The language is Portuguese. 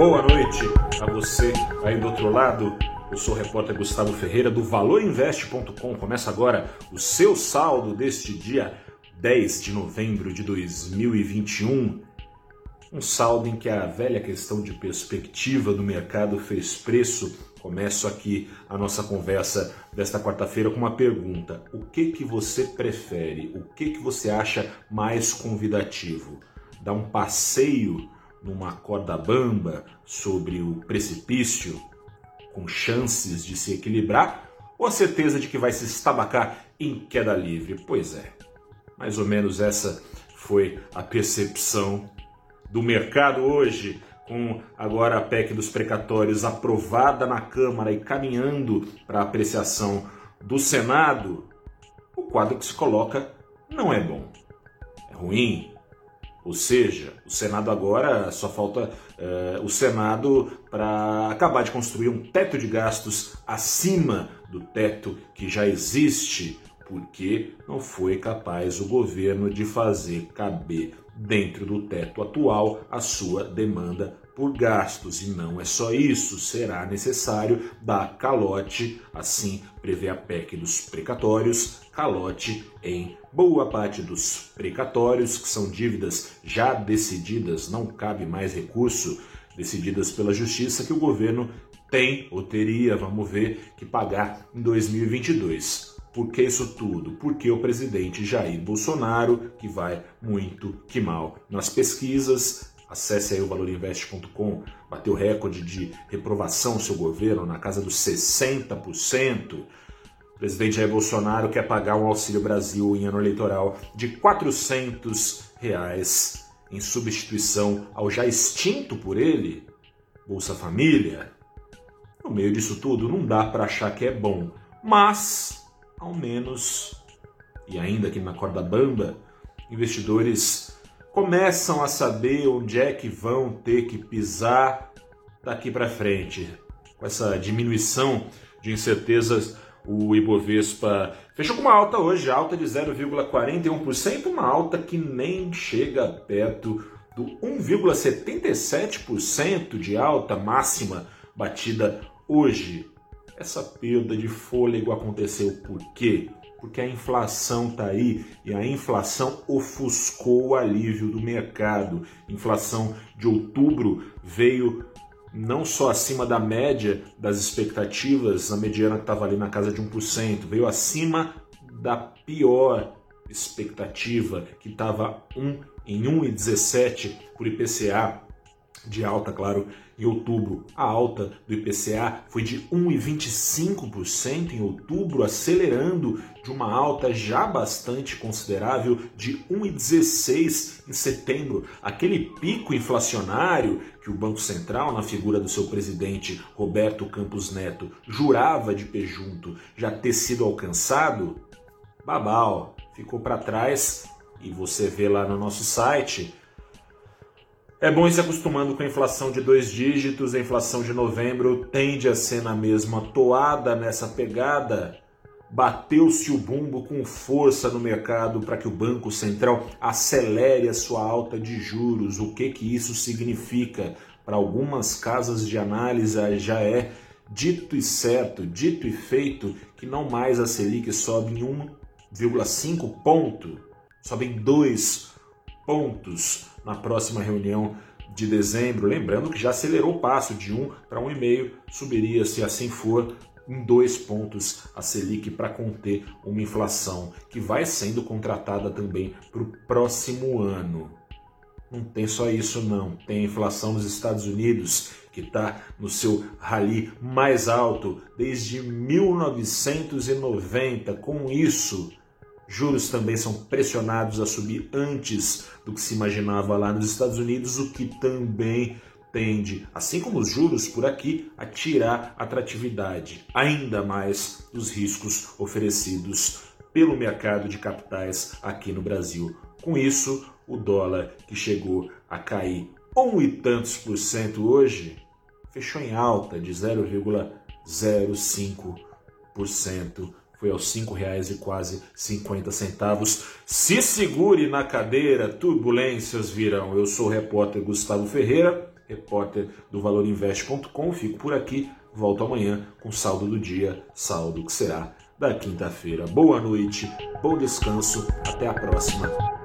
Boa noite a você aí do outro lado. Eu sou o repórter Gustavo Ferreira do valorinvest.com. Começa agora o seu saldo deste dia 10 de novembro de 2021. Um saldo em que a velha questão de perspectiva do mercado fez preço. Começo aqui a nossa conversa desta quarta-feira com uma pergunta: o que que você prefere? O que que você acha mais convidativo? Dar um passeio numa corda bamba sobre o precipício, com chances de se equilibrar, ou a certeza de que vai se estabacar em queda livre? Pois é, mais ou menos essa foi a percepção do mercado hoje, com agora a PEC dos precatórios aprovada na Câmara e caminhando para apreciação do Senado. O quadro que se coloca não é bom. É ruim, ou seja, o Senado agora só falta uh, o Senado para acabar de construir um teto de gastos acima do teto que já existe, porque não foi capaz o governo de fazer caber dentro do teto atual a sua demanda por gastos. E não é só isso, será necessário dar calote, assim prevê a PEC dos precatórios, calote em boa parte dos precatórios, que são dívidas já decididas, não cabe mais recurso, decididas pela Justiça, que o governo tem ou teria, vamos ver, que pagar em 2022. Por que isso tudo? Porque o presidente Jair Bolsonaro, que vai muito que mal nas pesquisas, acesse aí o valorinvest.com, bateu recorde de reprovação seu governo na casa dos 60%. O presidente Jair Bolsonaro quer pagar um Auxílio Brasil em ano eleitoral de 400 reais em substituição ao já extinto por ele Bolsa Família. No meio disso tudo, não dá para achar que é bom, mas ao menos, e ainda aqui na corda bamba, investidores começam a saber onde é que vão ter que pisar daqui para frente. Com essa diminuição de incertezas, o Ibovespa fechou com uma alta hoje, alta de 0,41%, uma alta que nem chega perto do 1,77% de alta máxima batida hoje essa perda de fôlego aconteceu por quê? Porque a inflação está aí e a inflação ofuscou o alívio do mercado. Inflação de outubro veio não só acima da média das expectativas, a mediana que estava ali na casa de 1%, veio acima da pior expectativa, que estava 1 em 1,17 por IPCA de alta, claro, em outubro. A alta do IPCA foi de 1,25% em outubro, acelerando de uma alta já bastante considerável de 1,16% em setembro. Aquele pico inflacionário que o Banco Central, na figura do seu presidente Roberto Campos Neto, jurava de pé junto já ter sido alcançado, babau, ficou para trás. E você vê lá no nosso site é bom ir se acostumando com a inflação de dois dígitos. A inflação de novembro tende a ser na mesma toada nessa pegada. Bateu-se o bumbo com força no mercado para que o Banco Central acelere a sua alta de juros. O que, que isso significa? Para algumas casas de análise já é dito e certo, dito e feito, que não mais a Selic sobe em 1,5 ponto, sobe em 2 pontos na próxima reunião de dezembro. Lembrando que já acelerou o passo de 1 para 1,5, subiria, se assim for, em dois pontos a Selic para conter uma inflação que vai sendo contratada também para o próximo ano. Não tem só isso não, tem a inflação nos Estados Unidos que está no seu rally mais alto desde 1990. Com isso, Juros também são pressionados a subir antes do que se imaginava lá nos Estados Unidos, o que também tende, assim como os juros por aqui, a tirar atratividade ainda mais dos riscos oferecidos pelo mercado de capitais aqui no Brasil. Com isso, o dólar que chegou a cair um e tantos por cento hoje fechou em alta de 0,05% foi aos R$ 5,00 e quase 50 centavos. Se segure na cadeira, turbulências virão. Eu sou o repórter Gustavo Ferreira, repórter do valorinvest.com. Fico por aqui, volto amanhã com saldo do dia, saldo que será da quinta-feira. Boa noite, bom descanso, até a próxima.